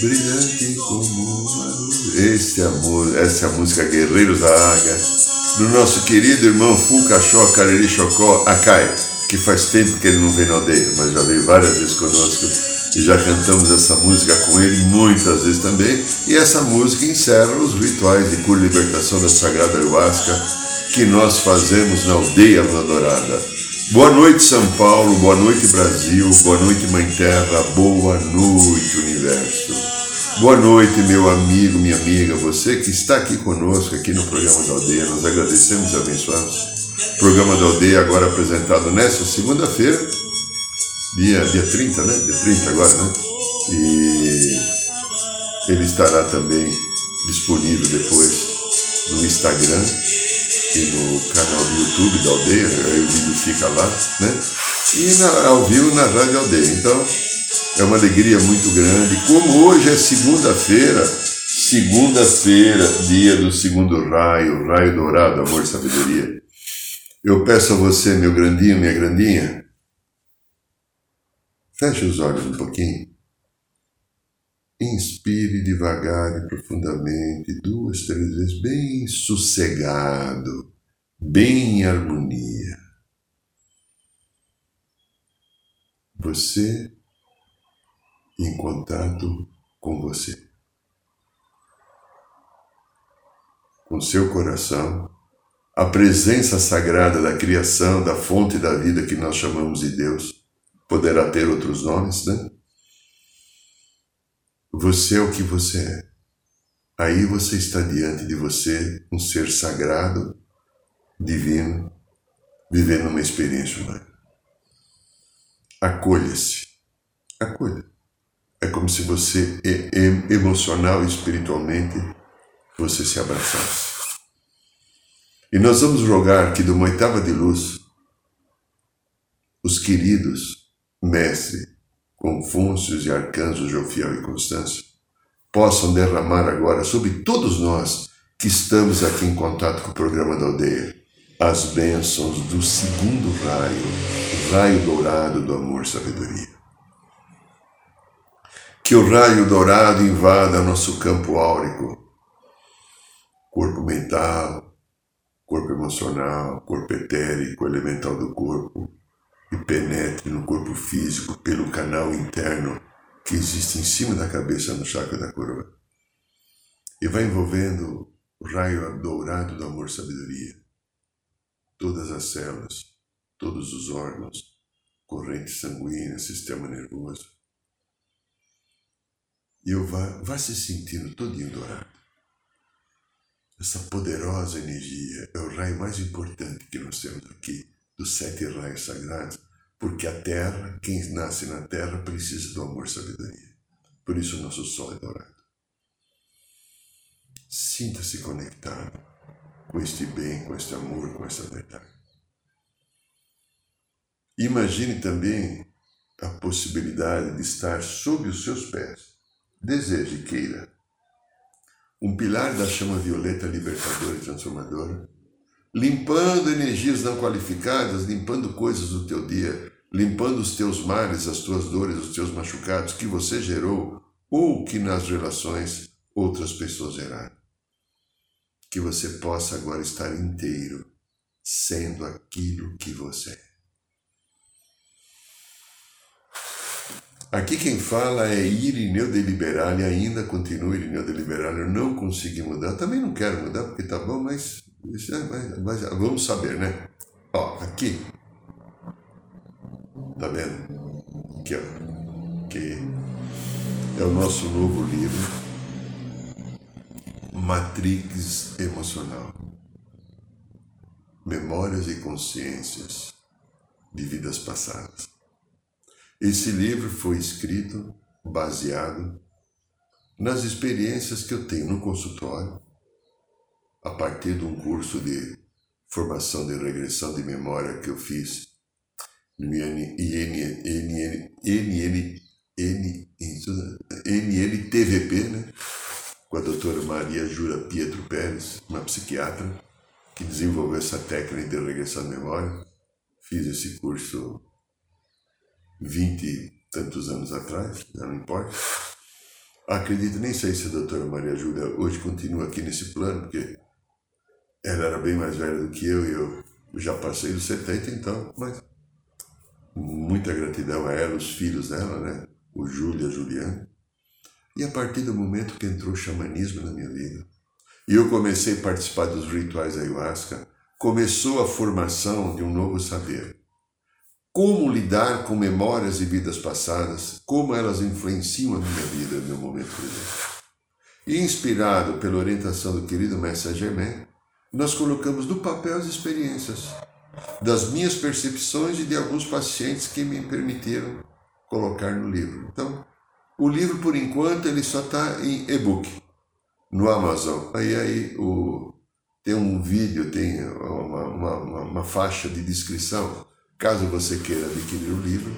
Brilhante como uma luz. Esse amor, essa é a música Guerreiros da Águia, do nosso querido irmão Fulcachó Cariri Chocó Acai, que faz tempo que ele não vem na aldeia, mas já veio várias vezes conosco e já cantamos essa música com ele muitas vezes também. E essa música encerra os rituais de cura e libertação da Sagrada Ayahuasca que nós fazemos na aldeia Dourada. Boa noite, São Paulo, boa noite, Brasil, boa noite, Mãe Terra, boa noite, Universo. Boa noite, meu amigo, minha amiga, você que está aqui conosco, aqui no programa da Aldeia. Nós agradecemos e abençoamos. Programa da Aldeia, agora apresentado nesta segunda-feira, dia, dia 30, né? Dia 30 agora, né? E ele estará também disponível depois no Instagram e no canal do YouTube da Aldeia, o vídeo fica lá, né? E na, ao vivo na Rádio Aldeia. Então, é uma alegria muito grande. Como hoje é segunda-feira, segunda-feira, dia do segundo raio, raio dourado, amor e sabedoria. Eu peço a você, meu grandinho, minha grandinha, feche os olhos um pouquinho. Inspire devagar e profundamente, duas, três vezes, bem sossegado, bem em harmonia. Você em contato com você, com seu coração, a presença sagrada da criação, da fonte da vida que nós chamamos de Deus, poderá ter outros nomes, né? Você é o que você é. Aí você está diante de você, um ser sagrado, divino, vivendo uma experiência humana. Acolha-se. Acolha. É como se você, emocional e espiritualmente, você se abraçasse. E nós vamos rogar que de uma oitava de luz, os queridos mestre Confúcios e arcanjos Jofiel e Constância possam derramar agora sobre todos nós que estamos aqui em contato com o programa da aldeia as bênçãos do segundo raio, raio dourado do amor sabedoria. Que o raio dourado invada nosso campo áurico, corpo mental, corpo emocional, corpo etérico, elemental do corpo, e penetre no corpo físico pelo canal interno que existe em cima da cabeça no chakra da coroa. E vai envolvendo o raio dourado do amor sabedoria. Todas as células, todos os órgãos, corrente sanguínea, sistema nervoso. E eu vá, vá se sentindo todinho dourado. Essa poderosa energia é o raio mais importante que nós temos aqui dos sete raios sagrados, porque a terra, quem nasce na terra, precisa do amor e sabedoria. Por isso o nosso sol é dourado. Sinta-se conectado com este bem, com este amor, com esta verdade. Imagine também a possibilidade de estar sob os seus pés. Deseje queira. Um pilar da chama violeta libertadora e transformadora limpando energias não qualificadas, limpando coisas do teu dia, limpando os teus males, as tuas dores, os teus machucados que você gerou ou que nas relações outras pessoas geraram. Que você possa agora estar inteiro, sendo aquilo que você é. Aqui quem fala é Irineu de Liberale, ainda continua Irineu de Liberale, eu não consegui mudar, também não quero mudar porque tá bom, mas é, vamos saber, né? Ó, aqui. Tá vendo? Aqui, ó. Que é o nosso novo livro, Matrix Emocional. Memórias e consciências de vidas passadas. Esse livro foi escrito baseado nas experiências que eu tenho no consultório, a partir de um curso de formação de regressão de memória que eu fiz no NNTVP, né? com a doutora Maria Jura Pietro Pérez, uma psiquiatra, que desenvolveu essa técnica de regressão de memória. Fiz esse curso 20 e tantos anos atrás, não importa. Acredito, nem sei se a doutora Maria Júlia hoje continua aqui nesse plano, porque ela era bem mais velha do que eu e eu já passei dos 70, então, mas muita gratidão a ela, os filhos dela, né? O Júlio e a Juliana. E a partir do momento que entrou o xamanismo na minha vida, e eu comecei a participar dos rituais da ayahuasca, começou a formação de um novo saber. Como lidar com memórias e vidas passadas, como elas influenciam a minha vida no meu momento presente. E inspirado pela orientação do querido Mestre Germain, nós colocamos no papel as experiências, das minhas percepções e de alguns pacientes que me permitiram colocar no livro. Então, o livro, por enquanto, ele só está em e-book no Amazon. Aí, aí o, tem um vídeo, tem uma, uma, uma, faixa de descrição. Caso você queira adquirir o livro,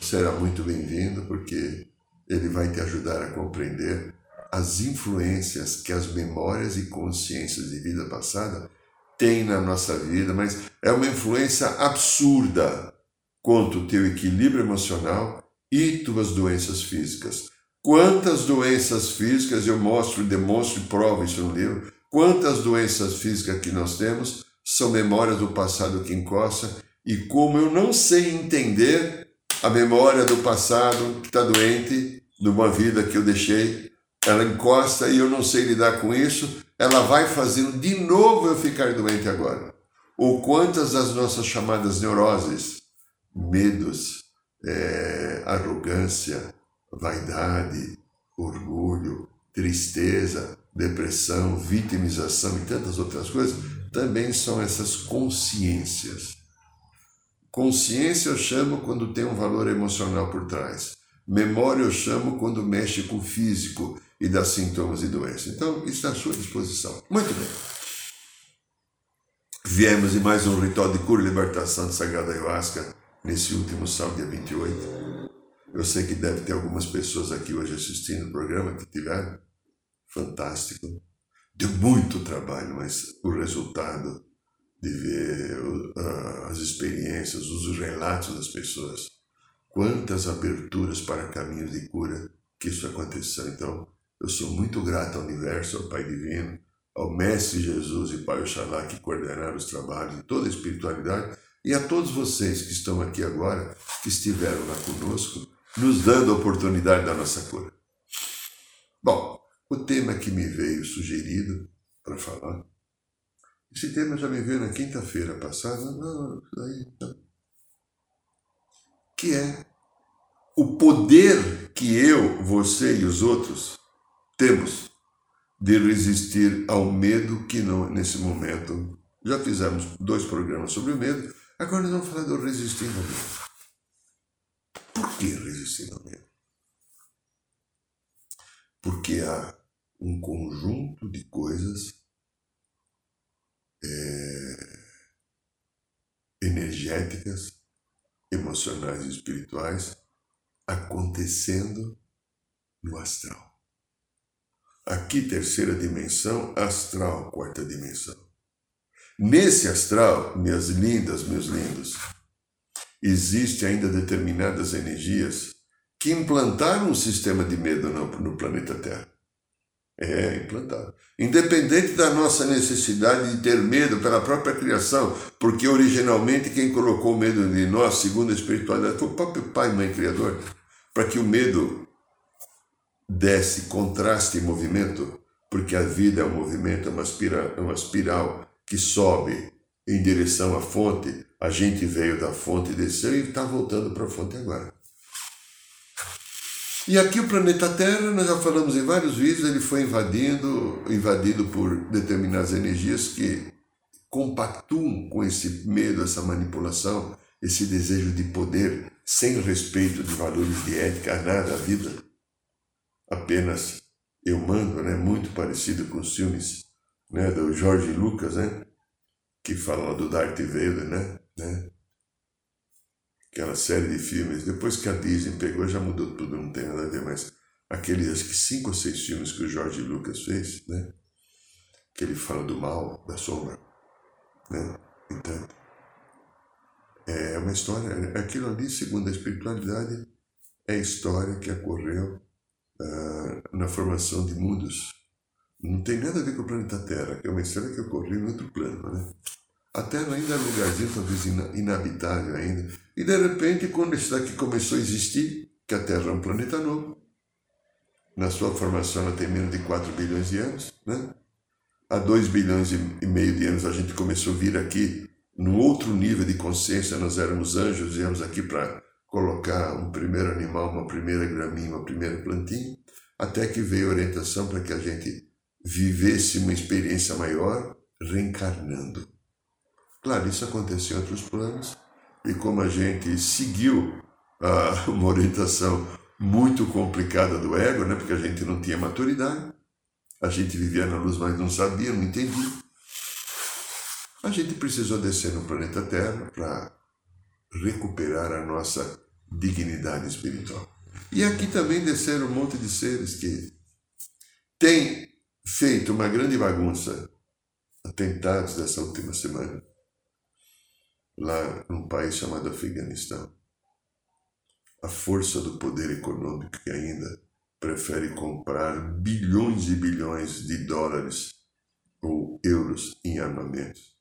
será muito bem-vindo, porque ele vai te ajudar a compreender as influências que as memórias e consciências de vida passada têm na nossa vida, mas é uma influência absurda quanto o teu equilíbrio emocional e tuas doenças físicas. Quantas doenças físicas eu mostro, demonstro e provo isso no livro. Quantas doenças físicas que nós temos são memórias do passado que encosta e como eu não sei entender a memória do passado que está doente, de uma vida que eu deixei, ela encosta e eu não sei lidar com isso, ela vai fazendo de novo eu ficar doente agora. Ou quantas das nossas chamadas neuroses, medos, é, arrogância, vaidade, orgulho, tristeza, depressão, vitimização e tantas outras coisas, também são essas consciências. Consciência eu chamo quando tem um valor emocional por trás. Memória eu chamo quando mexe com o físico e dá sintomas de doença. Então, está à sua disposição. Muito bem. Viemos em mais um ritual de cura e libertação de Sagrada Ayahuasca nesse último sábado, dia 28. Eu sei que deve ter algumas pessoas aqui hoje assistindo o programa que tiveram. Fantástico. Deu muito trabalho, mas o resultado de ver as experiências, os relatos das pessoas, quantas aberturas para caminhos de cura que isso aconteceu. Então, eu sou muito grato ao universo, ao Pai Divino, ao Mestre Jesus e Pai Oxalá que coordenaram os trabalhos de toda a espiritualidade e a todos vocês que estão aqui agora, que estiveram lá conosco, nos dando a oportunidade da nossa cura. Bom, o tema que me veio sugerido para falar, esse tema já me veio na quinta-feira passada, não, aí, não, que é o poder que eu, você e os outros temos de resistir ao medo que não, nesse momento. Já fizemos dois programas sobre o medo, Agora nós vamos falar do resistindo ao medo. Por que resistindo ao medo? Porque há um conjunto de coisas é, energéticas, emocionais e espirituais acontecendo no astral. Aqui, terceira dimensão, astral, quarta dimensão. Nesse astral, minhas lindas, meus lindos, existem ainda determinadas energias que implantaram um sistema de medo no, planeta Terra. É, implantado. Independente da nossa necessidade de ter medo pela própria criação, porque originalmente quem colocou o medo em nós, segundo a espiritualidade, foi o próprio Pai, Mãe Criador, para que o medo desse contraste e movimento, porque a vida é um movimento, é uma, espiral, é uma espiral que sobe em direção à fonte, a gente veio da fonte, desceu e está voltando para a fonte agora. E aqui o planeta Terra, nós já falamos em vários vídeos, ele foi invadindo, invadido por determinadas energias que compactuam com esse medo, essa manipulação, esse desejo de poder, sem respeito de valores de ética, nada, a vida. Apenas Eu Mando, né? Muito parecido com os filmes né? do George Lucas, né? Que fala do Darth Vader, né? né? Aquela série de filmes. Depois que a Disney pegou, já mudou tudo, não tem nada a ver mais. Aqueles, acho que cinco ou seis filmes que o George Lucas fez, né? Que ele fala do mal, da sombra, né? Então, é uma história, aquilo ali, segundo a espiritualidade, é história que ocorreu uh, na formação de mundos. Não tem nada a ver com o planeta Terra, que é uma história que ocorreu em outro plano, né? A Terra ainda é um lugarzinho talvez inabitável ainda. E de repente, quando isso daqui começou a existir, que a Terra é um planeta novo, na sua formação ela tem menos de 4 bilhões de anos, né? Há 2 bilhões e meio de anos a gente começou a vir aqui num outro nível de consciência, nós éramos anjos, viemos aqui para colocar um primeiro animal, uma primeira graminha, uma primeira plantinha, até que veio a orientação para que a gente vivesse uma experiência maior reencarnando. Claro, isso aconteceu em outros planos, e como a gente seguiu uh, uma orientação muito complicada do ego, né, porque a gente não tinha maturidade, a gente vivia na luz, mas não sabia, não entendia. A gente precisou descer no planeta Terra para recuperar a nossa dignidade espiritual. E aqui também desceram um monte de seres que têm feito uma grande bagunça, atentados dessa última semana, lá num país chamado Afeganistão. A força do poder econômico que ainda prefere comprar bilhões e bilhões de dólares ou euros em armamentos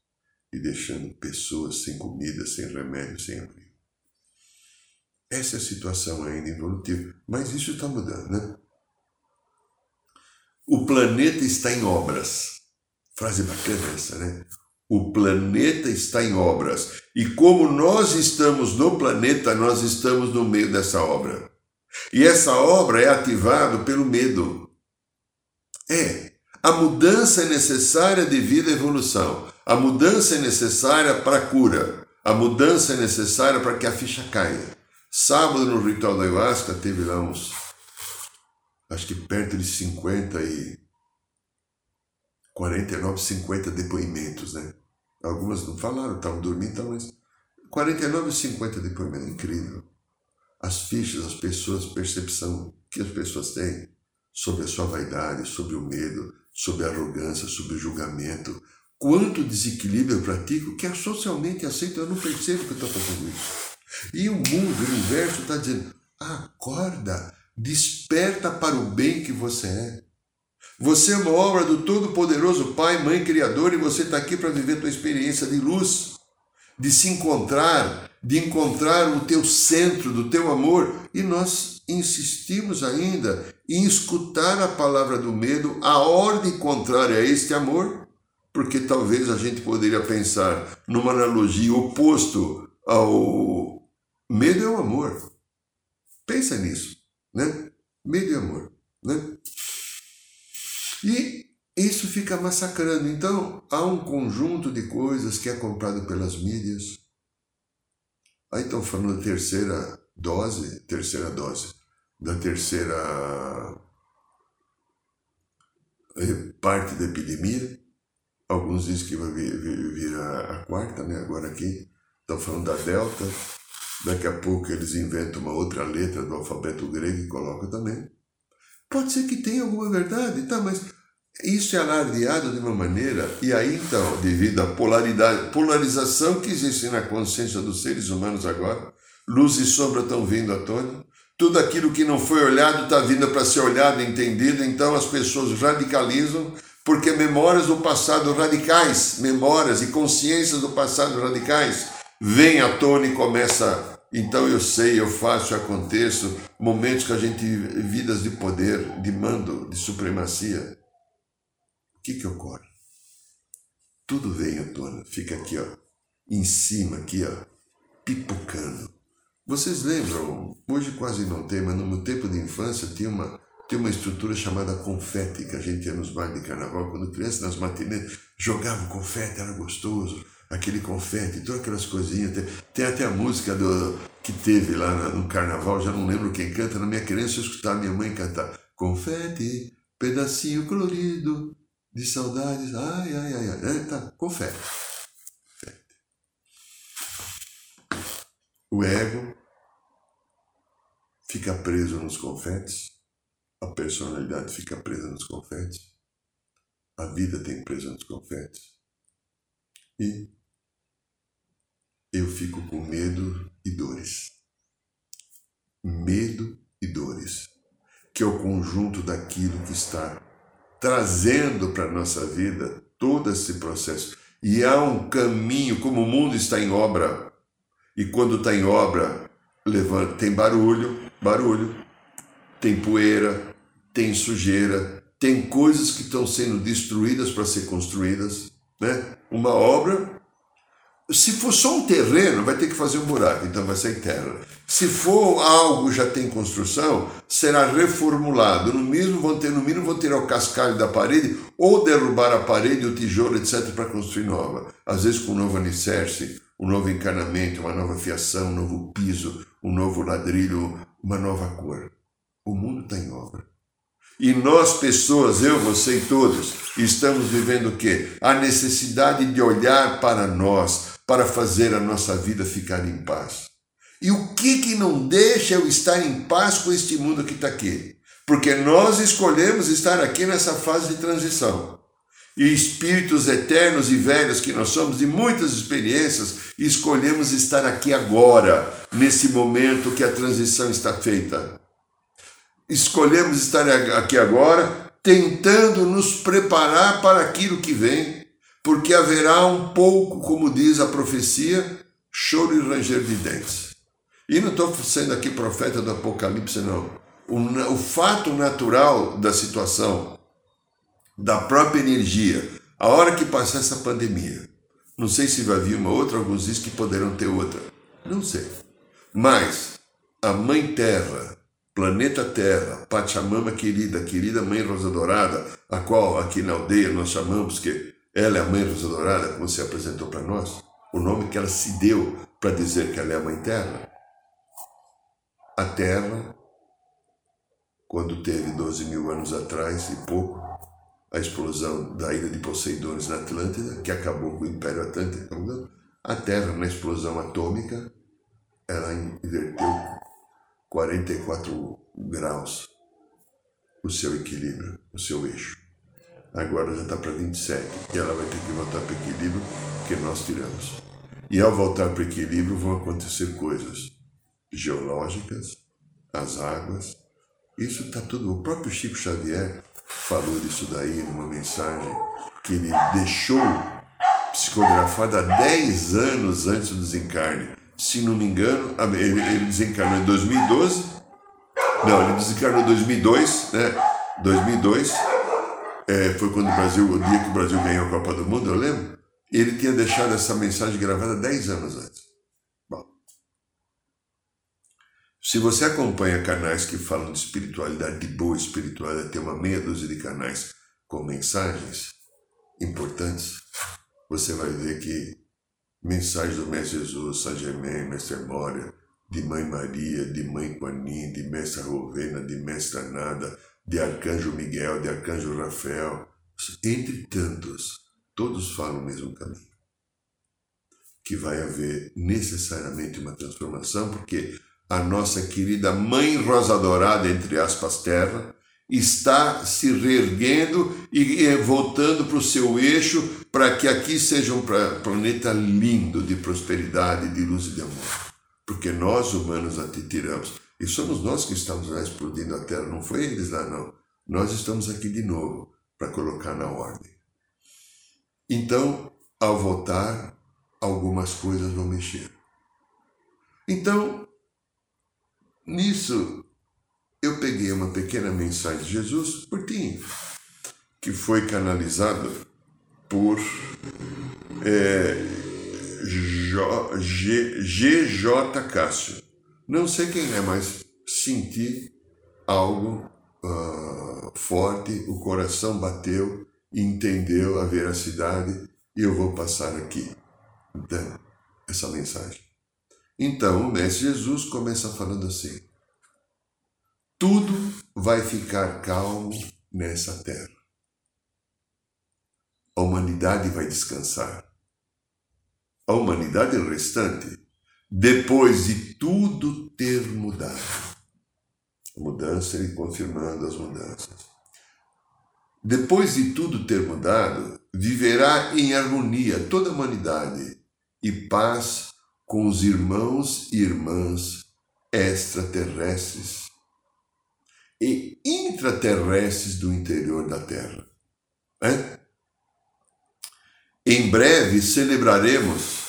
e deixando pessoas sem comida, sem remédio, sem abrigo. Essa é a situação ainda evolutiva, mas isso está mudando, né? O planeta está em obras. Frase bacana essa, né? O planeta está em obras. E como nós estamos no planeta, nós estamos no meio dessa obra. E essa obra é ativada pelo medo. É. A mudança é necessária devido à evolução. A mudança é necessária para a cura. A mudança é necessária para que a ficha caia. Sábado, no ritual da ayahuasca, teve lá uns, acho que perto de 50 e 49, 50 depoimentos, né? Algumas não falaram, estavam dormindo, então, mas 49 e 50 depoimentos, incrível. As fichas, as pessoas, percepção que as pessoas têm sobre a sua vaidade, sobre o medo, sobre a arrogância, sobre o julgamento. Quanto desequilíbrio eu pratico que é socialmente aceito, eu não percebo que eu estou fazendo isso. E o mundo, o universo está dizendo: acorda, desperta para o bem que você é. Você é uma obra do Todo-Poderoso Pai, Mãe Criador, e você está aqui para viver a tua experiência de luz, de se encontrar, de encontrar o teu centro do teu amor. E nós insistimos ainda em escutar a palavra do medo, a ordem contrária a este amor, porque talvez a gente poderia pensar numa analogia oposto ao medo é o amor. Pensa nisso, né? Medo e amor, né? E isso fica massacrando. Então, há um conjunto de coisas que é comprado pelas mídias. Aí estão falando da terceira dose, terceira dose, da terceira eh, parte da epidemia. Alguns dizem que vai vir, vir, vir a, a, quarta, né? Agora aqui estão falando da delta. Daqui a pouco eles inventam uma outra letra do alfabeto grego e colocam também. Pode ser que tenha alguma verdade, tá? Mas isso é alardeado de uma maneira, e aí então, devido à polaridade, polarização que existe na consciência dos seres humanos agora, luz e sombra estão vindo à tona, tudo aquilo que não foi olhado está vindo para ser olhado, entendido, então as pessoas radicalizam, porque memórias do passado radicais, memórias e consciências do passado radicais, vêm à tona e começa então eu sei, eu faço, eu aconteço, momentos que a gente vidas de poder, de mando, de supremacia. O que que ocorre? Tudo vem à tona, fica aqui, ó, em cima, aqui, ó, pipocando. Vocês lembram? Hoje quase não tem, mas no meu tempo de infância tinha uma, tinha uma estrutura chamada confete, que a gente ia nos bailes de carnaval, quando criança, nas matinês, jogava confete, era gostoso aquele confete, todas aquelas coisinhas. Tem, tem, até a música do, que teve lá no carnaval, já não lembro quem canta, na minha criança eu escutava minha mãe cantar. Confete, pedacinho colorido de saudades. Ai, ai, ai, ai. Tá, confere. O ego fica preso nos confetes, a personalidade fica presa nos confetes, a vida tem presa nos confetes e eu fico com medo e dores. Medo e dores, que é o conjunto daquilo que está trazendo para a nossa vida todo esse processo. E há um caminho, como o mundo está em obra, e quando está em obra, levanta, tem barulho, barulho, tem poeira, tem sujeira, tem coisas que estão sendo destruídas para ser construídas. Né? Uma obra, se for só um terreno, vai ter que fazer um buraco, então vai ser terra. Se for algo já tem construção, será reformulado. No mínimo vão ter, no mínimo vão ter o cascalho da parede ou derrubar a parede, o tijolo, etc, para construir nova. Às vezes com um novo alicerce, um novo encanamento, uma nova fiação, um novo piso, um novo ladrilho, uma nova cor. O mundo está em obra. E nós, pessoas, eu, você e todos, estamos vivendo o quê? A necessidade de olhar para nós, para fazer a nossa vida ficar em paz. E o que que não deixa eu estar em paz com este mundo que está aqui? Porque nós escolhemos estar aqui nessa fase de transição. E espíritos eternos e velhos que nós somos, de muitas experiências, escolhemos estar aqui agora, nesse momento que a transição está feita. Escolhemos estar aqui agora, tentando nos preparar para aquilo que vem, porque haverá um pouco, como diz a profecia, choro e ranger de dentes. E não estou sendo aqui profeta do Apocalipse, não. O, o fato natural da situação, da própria energia, a hora que passar essa pandemia, não sei se vai vir uma outra, alguns dizem que poderão ter outra, não sei. Mas a Mãe Terra, planeta Terra, Pachamama querida, querida Mãe Rosa Dourada, a qual aqui na aldeia nós chamamos que ela é a Mãe Rosa Dourada, como você apresentou para nós, o nome que ela se deu para dizer que ela é a Mãe Terra. A Terra, quando teve 12 mil anos atrás e pouco, a explosão da ilha de Poseidones na Atlântida, que acabou com o Império Atlântico, a Terra, na explosão atômica, ela inverteu 44 graus o seu equilíbrio, o seu eixo. Agora já está para 27 e ela vai ter que voltar para o equilíbrio que nós tiramos. E ao voltar para o equilíbrio vão acontecer coisas geológicas, as águas. Isso está tudo. O próprio Chico Xavier falou disso daí numa mensagem que ele deixou psicografada 10 anos antes do desencarne. Se não me engano, ele, desencarnou em 2012. Não, ele desencarnou em 2002, né? 2002. É, foi quando o Brasil, o dia que o Brasil ganhou a Copa do Mundo, eu lembro. Ele tinha deixado essa mensagem gravada 10 anos antes. Se você acompanha canais que falam de espiritualidade, de boa espiritualidade, tem uma meia dúzia de canais com mensagens importantes, você vai ver que mensagens do Mestre Jesus, São Germain, Mestre Moria, de Mãe Maria, de Mãe Quanin, de Mestre Rovena, de Mestre Nada, de Arcanjo Miguel, de Arcanjo Rafael, entre tantos, todos falam o mesmo caminho. Que vai haver necessariamente uma transformação, porque a nossa querida Mãe Rosa Dourada, entre aspas, terra, está se reerguendo e voltando para o seu eixo para que aqui seja um planeta lindo de prosperidade, de luz e de amor. Porque nós, humanos, a tiramos. E somos nós que estamos lá explodindo a Terra, não foi eles lá, não. Nós estamos aqui de novo para colocar na ordem. Então, ao voltar, algumas coisas vão mexer. Então, Nisso, eu peguei uma pequena mensagem de Jesus, curtinho, que foi canalizada por é, G.J. Cássio. Não sei quem é, mas senti algo uh, forte, o coração bateu entendeu a veracidade e eu vou passar aqui essa mensagem. Então o Mestre Jesus começa falando assim: tudo vai ficar calmo nessa terra. A humanidade vai descansar. A humanidade restante, depois de tudo ter mudado. A mudança, ele confirmando as mudanças. Depois de tudo ter mudado, viverá em harmonia toda a humanidade e paz com os irmãos e irmãs extraterrestres e intraterrestres do interior da Terra. É? Em breve celebraremos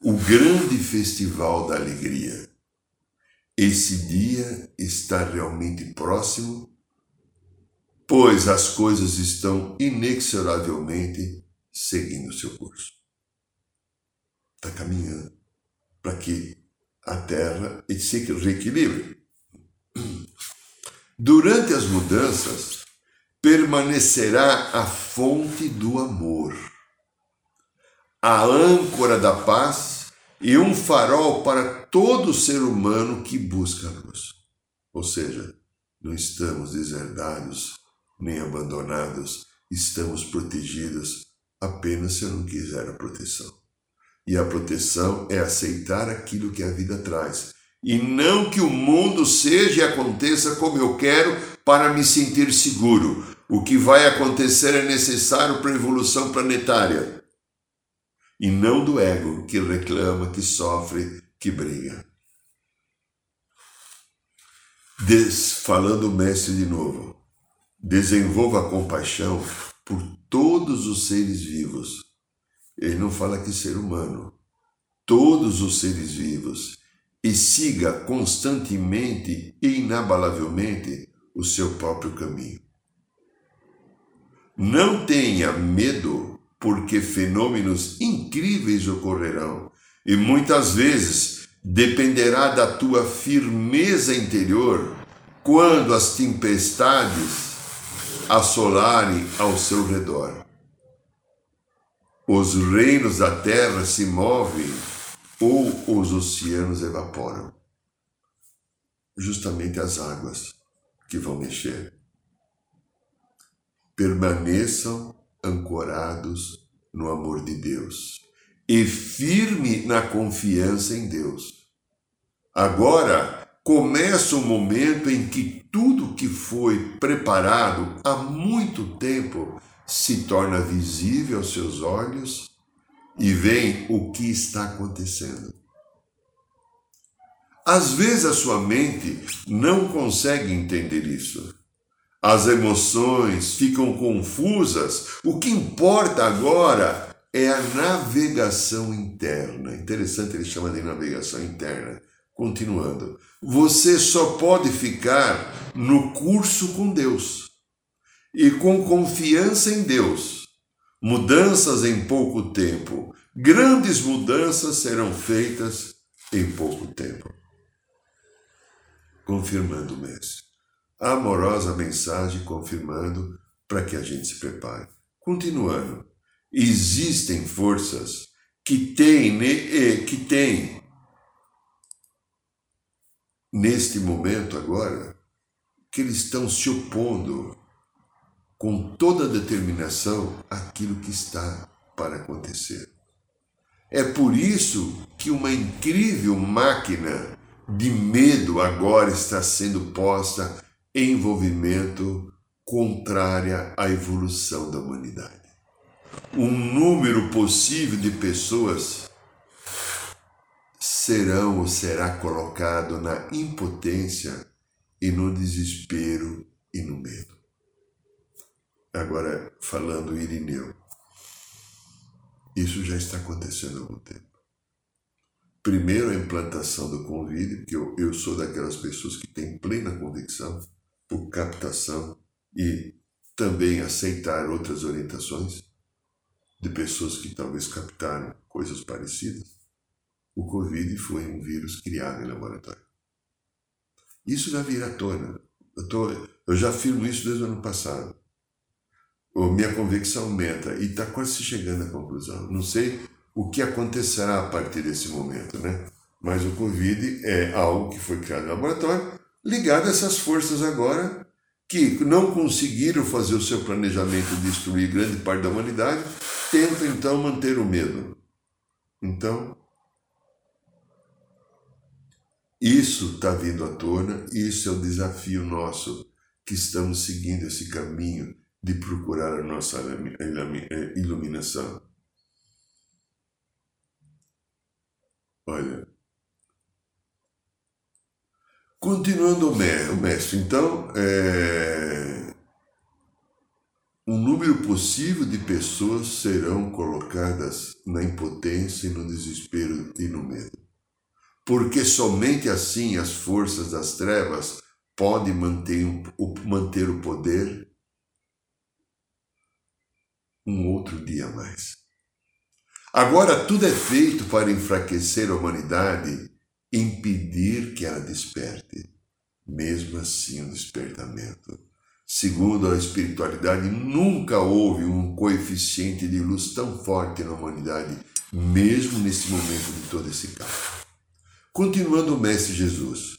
o grande festival da alegria. Esse dia está realmente próximo, pois as coisas estão inexoravelmente seguindo seu curso. Está caminhando para que a Terra se reequilibre. Durante as mudanças, permanecerá a fonte do amor, a âncora da paz e um farol para todo ser humano que busca a luz. Ou seja, não estamos deserdados nem abandonados, estamos protegidos apenas se eu não quiser a proteção. E a proteção é aceitar aquilo que a vida traz e não que o mundo seja e aconteça como eu quero para me sentir seguro. O que vai acontecer é necessário para a evolução planetária. E não do ego que reclama, que sofre, que briga. Des, falando o mestre de novo, desenvolva a compaixão por todos os seres vivos. Ele não fala que ser humano, todos os seres vivos e siga constantemente e inabalavelmente o seu próprio caminho. Não tenha medo, porque fenômenos incríveis ocorrerão e muitas vezes dependerá da tua firmeza interior quando as tempestades assolarem ao seu redor. Os reinos da terra se movem ou os oceanos evaporam. Justamente as águas que vão mexer. Permaneçam ancorados no amor de Deus e firme na confiança em Deus. Agora começa o momento em que tudo que foi preparado há muito tempo se torna visível aos seus olhos e veem o que está acontecendo. Às vezes a sua mente não consegue entender isso. As emoções ficam confusas. O que importa agora é a navegação interna. Interessante ele chama de navegação interna. Continuando, você só pode ficar no curso com Deus e com confiança em Deus mudanças em pouco tempo. Grandes mudanças serão feitas em pouco tempo. Confirmando o. A amorosa mensagem confirmando para que a gente se prepare. Continuando. Existem forças que têm, que têm neste momento agora, que eles estão se opondo com toda determinação aquilo que está para acontecer. É por isso que uma incrível máquina de medo agora está sendo posta em envolvimento contrária à evolução da humanidade. Um número possível de pessoas serão ou será colocado na impotência e no desespero e no medo. Agora, falando Irineu, isso já está acontecendo há algum tempo. Primeiro, a implantação do convite, porque eu, eu sou daquelas pessoas que têm plena convicção por captação e também aceitar outras orientações de pessoas que talvez captaram coisas parecidas. O Covid foi um vírus criado em laboratório. Isso já virá à tona. Eu, tô, eu já afirmo isso desde o ano passado minha convicção aumenta e está quase chegando à conclusão. Não sei o que acontecerá a partir desse momento, né? Mas o Covid é algo que foi criado no laboratório, ligado a essas forças agora que não conseguiram fazer o seu planejamento de destruir grande parte da humanidade, tentam então manter o medo. Então, isso está vindo à tona, isso é o desafio nosso, que estamos seguindo esse caminho de procurar a nossa iluminação. Olha, continuando o mestre, então, é, um número possível de pessoas serão colocadas na impotência no desespero e no medo. Porque somente assim as forças das trevas podem manter, manter o poder um outro dia mais. Agora tudo é feito para enfraquecer a humanidade, impedir que ela desperte. Mesmo assim, o um despertamento. Segundo a espiritualidade, nunca houve um coeficiente de luz tão forte na humanidade, mesmo nesse momento de todo esse caos. Continuando o Mestre Jesus,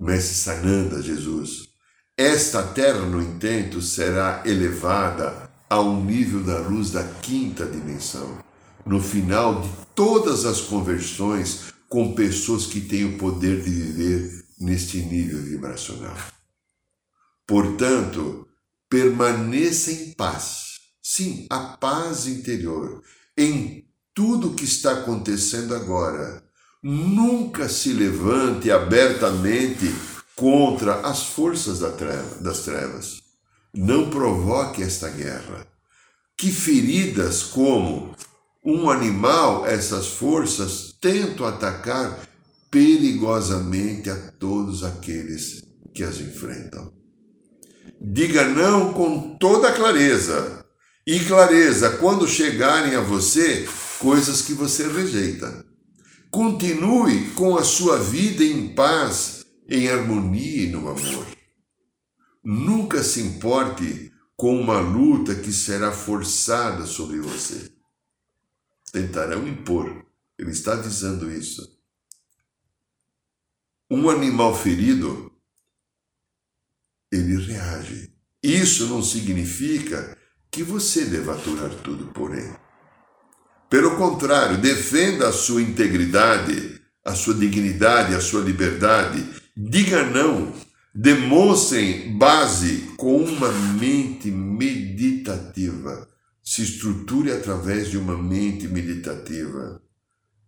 Mestre Sananda Jesus, esta terra, no entanto, será elevada ao nível da luz da quinta dimensão no final de todas as conversões com pessoas que têm o poder de viver neste nível vibracional. Portanto, permaneça em paz. Sim, a paz interior em tudo que está acontecendo agora. Nunca se levante abertamente contra as forças das trevas. Não provoque esta guerra. Que feridas como um animal, essas forças tentam atacar perigosamente a todos aqueles que as enfrentam. Diga não com toda clareza. E clareza quando chegarem a você coisas que você rejeita. Continue com a sua vida em paz, em harmonia e no amor. Nunca se importe com uma luta que será forçada sobre você tentarão impor. Ele está avisando isso. Um animal ferido, ele reage. Isso não significa que você deva aturar tudo por ele. Pelo contrário, defenda a sua integridade, a sua dignidade, a sua liberdade. Diga não. Demonstrem base com uma mente meditativa se estruture através de uma mente meditativa.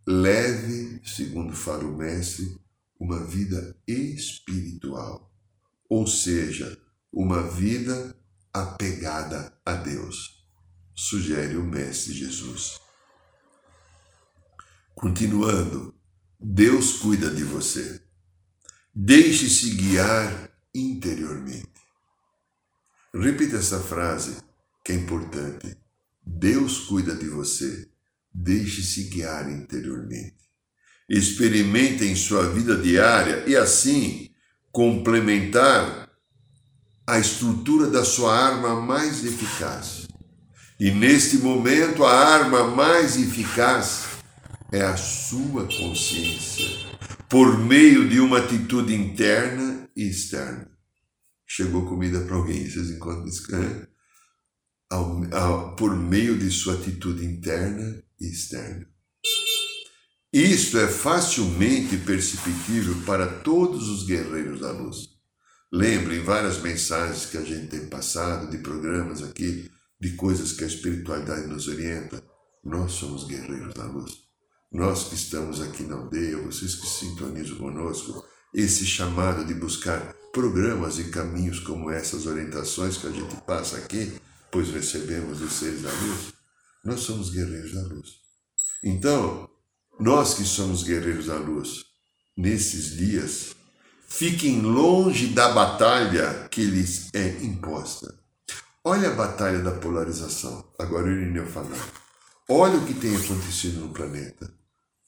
Leve, segundo fala o Mestre, uma vida espiritual, ou seja, uma vida apegada a Deus, sugere o Mestre Jesus. Continuando, Deus cuida de você. Deixe-se guiar interiormente. Repita essa frase que é importante. Deus cuida de você. Deixe-se guiar interiormente. Experimente em sua vida diária e assim complementar a estrutura da sua arma mais eficaz. E neste momento, a arma mais eficaz é a sua consciência, por meio de uma atitude interna e externa. Chegou comida para alguém, vocês encontram isso? ao, por meio de sua atitude interna e externa. Isto é facilmente perceptível para todos os guerreiros da luz. Lembrem várias mensagens que a gente tem passado, de programas aqui, de coisas que a espiritualidade nos orienta. Nós somos guerreiros da luz. Nós que estamos aqui na aldeia, vocês que sintonizam conosco, esse chamado de buscar programas e caminhos como essas orientações que a gente passa aqui, pois recebemos os seres da luz, nós somos guerreiros da luz. Então, nós que somos guerreiros da luz, nesses dias, fiquem longe da batalha que lhes é imposta. Olha a batalha da polarização. Agora o Irineu falando. Olha o que tem acontecido no planeta.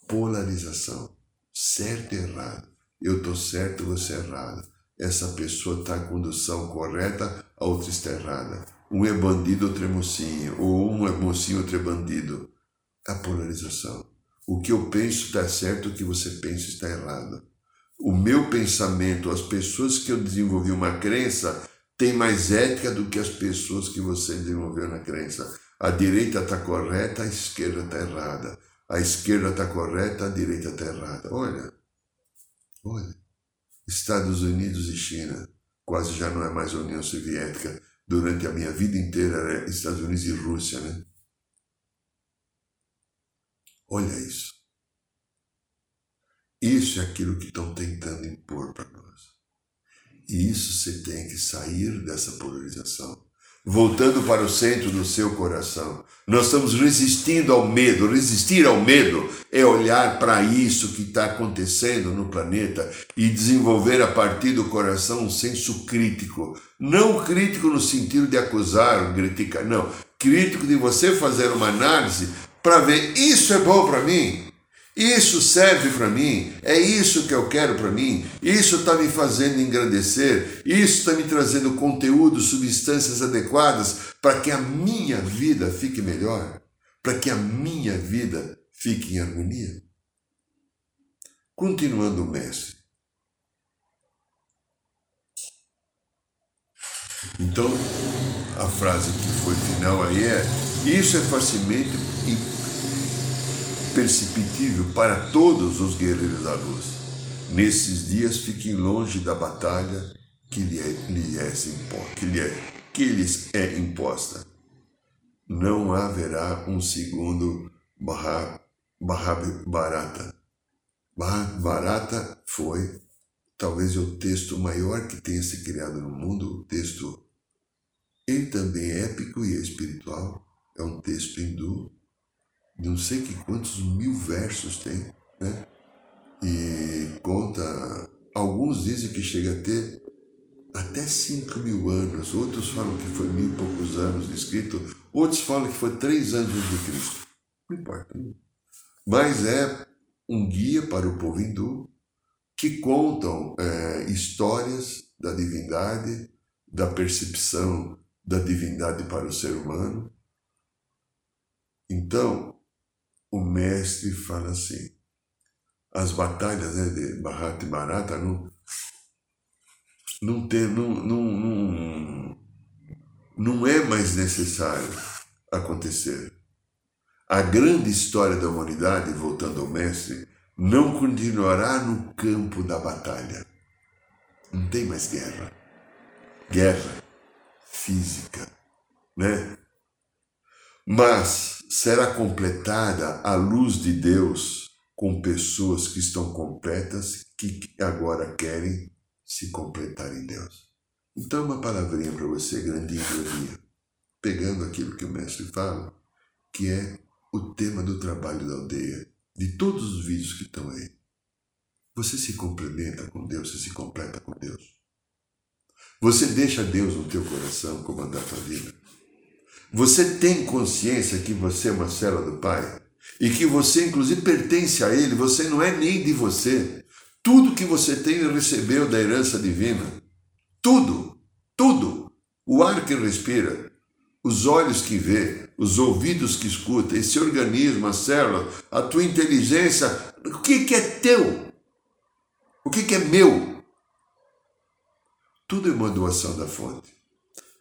Polarização. Certo e errado. Eu estou certo, você é errado. Essa pessoa está em condução correta, a outra está errada um é bandido, outro é mocinho, ou um é mocinho, outro é bandido. A polarização. O que eu penso está certo, o que você pensa está errado. O meu pensamento, as pessoas que eu desenvolvi uma crença, tem mais ética do que as pessoas que você desenvolveu na crença. A direita está correta, a esquerda está errada. A esquerda está correta, a direita está errada. Olha, olha. Estados Unidos e China quase já não é mais União Soviética. Durante a minha vida inteira era Estados Unidos e Rússia, né? Olha isso. Isso é aquilo que estão tentando impor para nós. E isso você tem que sair dessa polarização. Voltando para o centro do seu coração. Nós estamos resistindo ao medo. Resistir ao medo é olhar para isso que está acontecendo no planeta e desenvolver a partir do coração um senso crítico. Não crítico no sentido de acusar, criticar, não. Crítico de você fazer uma análise para ver isso é bom para mim, isso serve para mim, é isso que eu quero para mim, isso está me fazendo engrandecer, isso está me trazendo conteúdo, substâncias adequadas para que a minha vida fique melhor, para que a minha vida fique em harmonia. Continuando o mestre. Então, a frase que foi final aí é: Isso é facilmente perceptível para todos os guerreiros da luz. Nesses dias fiquem longe da batalha que, é, é, que, lhe é, que lhes é imposta. Não haverá um segundo Barata. Barata foi talvez o texto maior que tenha se criado no mundo, o texto ele também é épico e espiritual, é um texto hindu, não sei que quantos mil versos tem, né? E conta, alguns dizem que chega a ter até 5 mil anos, outros falam que foi mil e poucos anos de escrito, outros falam que foi três anos de Cristo. Não importa. Mas é um guia para o povo hindu que contam é, histórias da divindade, da percepção da divindade para o ser humano. Então, o mestre fala assim: as batalhas né, de Bharata e Bharata não, não, tem, não, não, não, não é mais necessário acontecer. A grande história da humanidade, voltando ao mestre, não continuará no campo da batalha. Não tem mais guerra. Guerra física, né? Mas será completada a luz de Deus com pessoas que estão completas, que agora querem se completar em Deus. Então, uma palavrinha para você, grandinha, grandinha, pegando aquilo que o mestre fala, que é o tema do trabalho da aldeia, de todos os vídeos que estão aí. Você se complementa com Deus, você se completa com Deus. Você deixa Deus no teu coração comandar a tua vida. Você tem consciência que você é uma célula do Pai? E que você, inclusive, pertence a Ele, você não é nem de você. Tudo que você tem, recebeu da herança divina. Tudo, tudo. O ar que respira, os olhos que vê, os ouvidos que escuta, esse organismo, a célula, a tua inteligência, o que, que é teu? O que, que é meu? Tudo é uma doação da fonte.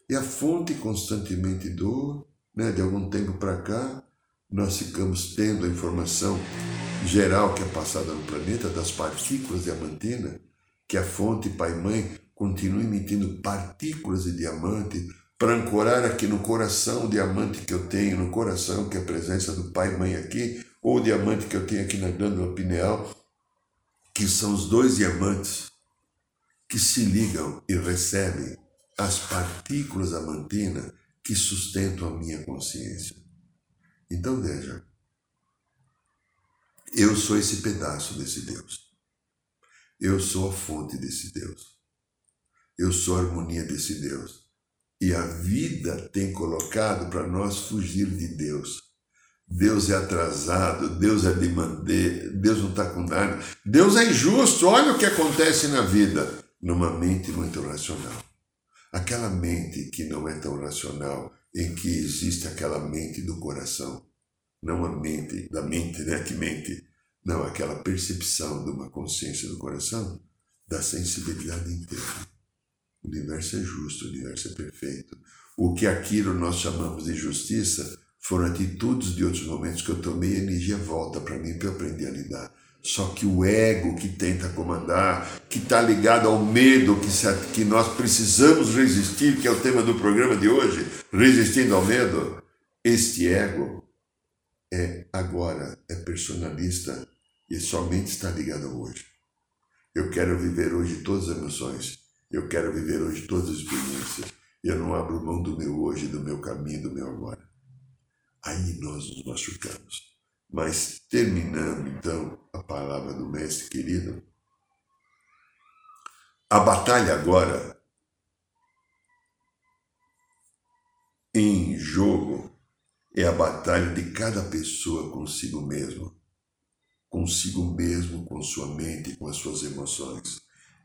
E a fonte constantemente doa, né? de algum tempo para cá, nós ficamos tendo a informação geral que é passada no planeta das partículas diamantina, que a fonte pai-mãe continua emitindo partículas de diamante para ancorar aqui no coração o diamante que eu tenho no coração, que é a presença do pai-mãe aqui, ou o diamante que eu tenho aqui na glândula pineal, que são os dois diamantes que se ligam e recebem as partículas da mantina que sustentam a minha consciência. Então veja, eu sou esse pedaço desse Deus. Eu sou a fonte desse Deus. Eu sou a harmonia desse Deus. E a vida tem colocado para nós fugir de Deus. Deus é atrasado, Deus é demandê, Deus não está com nada. Deus é injusto, olha o que acontece na vida, numa mente muito racional. Aquela mente que não é tão racional, em que existe aquela mente do coração, não a mente da mente, né, que mente, não aquela percepção de uma consciência do coração, da sensibilidade interna. O universo é justo, o universo é perfeito. O que aquilo nós chamamos de justiça foram atitudes de outros momentos que eu tomei e a energia volta para mim para eu aprender a lidar. Só que o ego que tenta comandar, que está ligado ao medo que, se, que nós precisamos resistir, que é o tema do programa de hoje, resistindo ao medo, este ego é agora, é personalista e somente está ligado ao hoje. Eu quero viver hoje todas as emoções, eu quero viver hoje todas as experiências. Eu não abro mão do meu hoje, do meu caminho, do meu agora. Aí nós nos machucamos. Mas terminando então a palavra do mestre querido, a batalha agora em jogo é a batalha de cada pessoa consigo mesmo, consigo mesmo, com sua mente, com as suas emoções.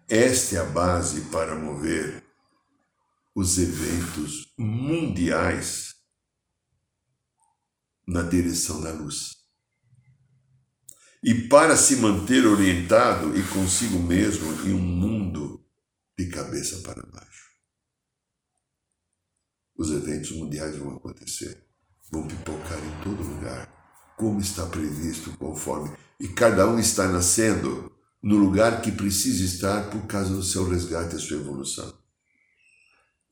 Esta é a base para mover os eventos mundiais na direção da luz e para se manter orientado e consigo mesmo em um mundo de cabeça para baixo. Os eventos mundiais vão acontecer, vão pipocar em todo lugar, como está previsto, conforme, e cada um está nascendo no lugar que precisa estar por causa do seu resgate e sua evolução.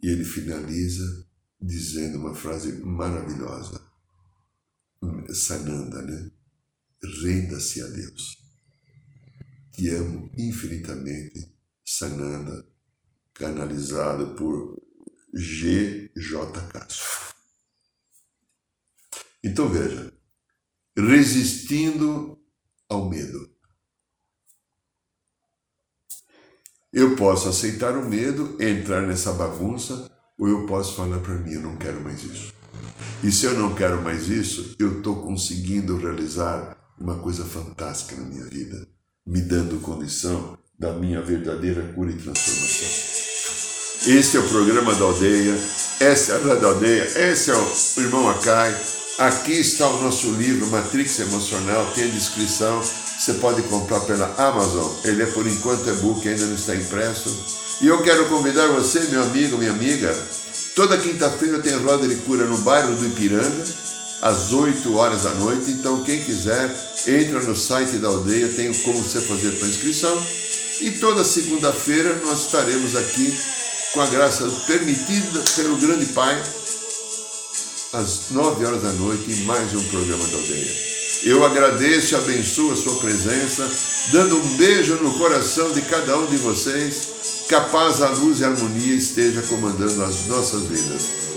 E ele finaliza dizendo uma frase maravilhosa. Sananda, né? Renda-se a Deus. Te amo infinitamente, Sananda, canalizado por G. J. Castro. Então veja, resistindo ao medo. Eu posso aceitar o medo, entrar nessa bagunça, ou eu posso falar para mim, eu não quero mais isso. E se eu não quero mais isso, eu estou conseguindo realizar uma coisa fantástica na minha vida, me dando condição da minha verdadeira cura e transformação. Este é o programa da aldeia, essa é a da aldeia, esse é o irmão Acai. Aqui está o nosso livro Matrix Emocional, tem a descrição, você pode comprar pela Amazon. Ele é por enquanto e-book, ainda não está impresso. E eu quero convidar você, meu amigo, minha amiga, toda quinta-feira tem roda de cura no bairro do Ipiranga às 8 horas da noite. Então, quem quiser, entra no site da aldeia, tem como você fazer sua inscrição. E toda segunda-feira nós estaremos aqui com a graça permitida pelo grande Pai, às 9 horas da noite, em mais um programa da aldeia. Eu agradeço e abençoo a sua presença, dando um beijo no coração de cada um de vocês. Que a paz, a luz e a harmonia esteja comandando as nossas vidas.